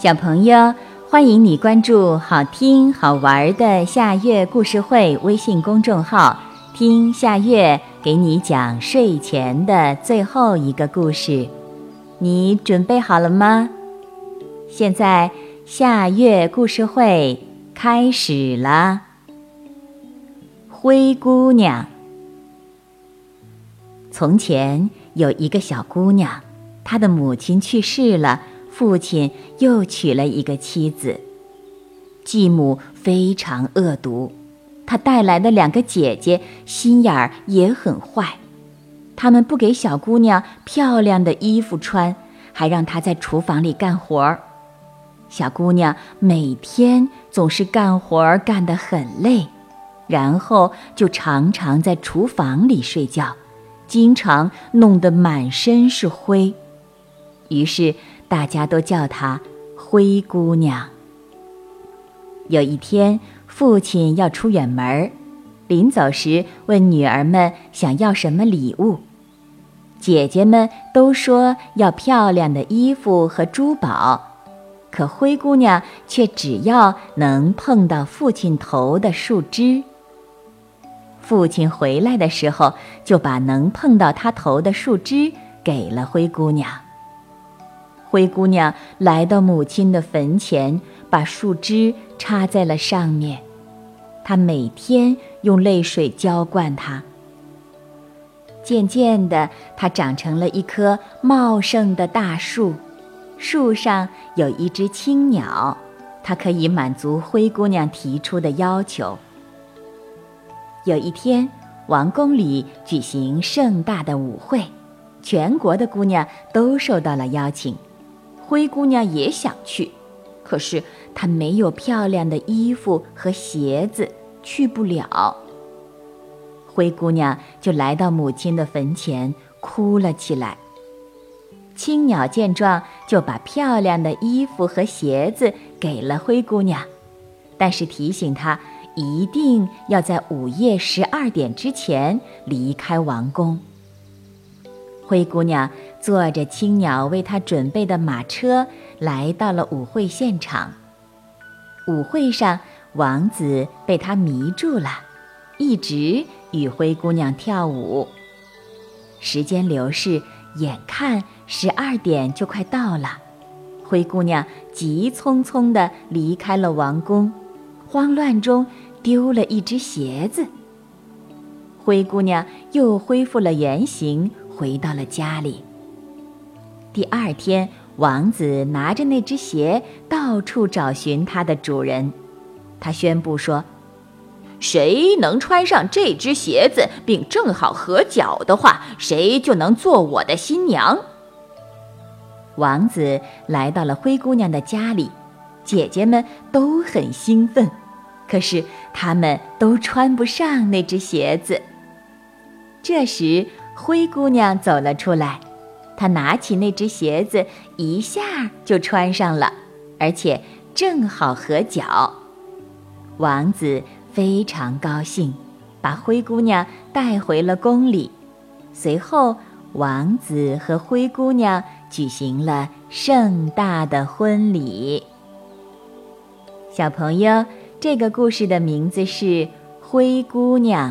小朋友，欢迎你关注好听好玩的夏月故事会微信公众号，听夏月给你讲睡前的最后一个故事。你准备好了吗？现在夏月故事会开始了。灰姑娘。从前有一个小姑娘，她的母亲去世了。父亲又娶了一个妻子，继母非常恶毒，她带来的两个姐姐心眼儿也很坏，他们不给小姑娘漂亮的衣服穿，还让她在厨房里干活儿。小姑娘每天总是干活儿干得很累，然后就常常在厨房里睡觉，经常弄得满身是灰，于是。大家都叫她灰姑娘。有一天，父亲要出远门，临走时问女儿们想要什么礼物。姐姐们都说要漂亮的衣服和珠宝，可灰姑娘却只要能碰到父亲头的树枝。父亲回来的时候，就把能碰到他头的树枝给了灰姑娘。灰姑娘来到母亲的坟前，把树枝插在了上面。她每天用泪水浇灌它。渐渐的，它长成了一棵茂盛的大树，树上有一只青鸟，它可以满足灰姑娘提出的要求。有一天，王宫里举行盛大的舞会，全国的姑娘都受到了邀请。灰姑娘也想去，可是她没有漂亮的衣服和鞋子，去不了。灰姑娘就来到母亲的坟前，哭了起来。青鸟见状，就把漂亮的衣服和鞋子给了灰姑娘，但是提醒她一定要在午夜十二点之前离开王宫。灰姑娘坐着青鸟为她准备的马车，来到了舞会现场。舞会上，王子被她迷住了，一直与灰姑娘跳舞。时间流逝，眼看十二点就快到了，灰姑娘急匆匆地离开了王宫，慌乱中丢了一只鞋子。灰姑娘又恢复了原形。回到了家里。第二天，王子拿着那只鞋到处找寻它的主人。他宣布说：“谁能穿上这只鞋子，并正好合脚的话，谁就能做我的新娘。”王子来到了灰姑娘的家里，姐姐们都很兴奋，可是她们都穿不上那只鞋子。这时，灰姑娘走了出来，她拿起那只鞋子，一下就穿上了，而且正好合脚。王子非常高兴，把灰姑娘带回了宫里。随后，王子和灰姑娘举行了盛大的婚礼。小朋友，这个故事的名字是《灰姑娘》。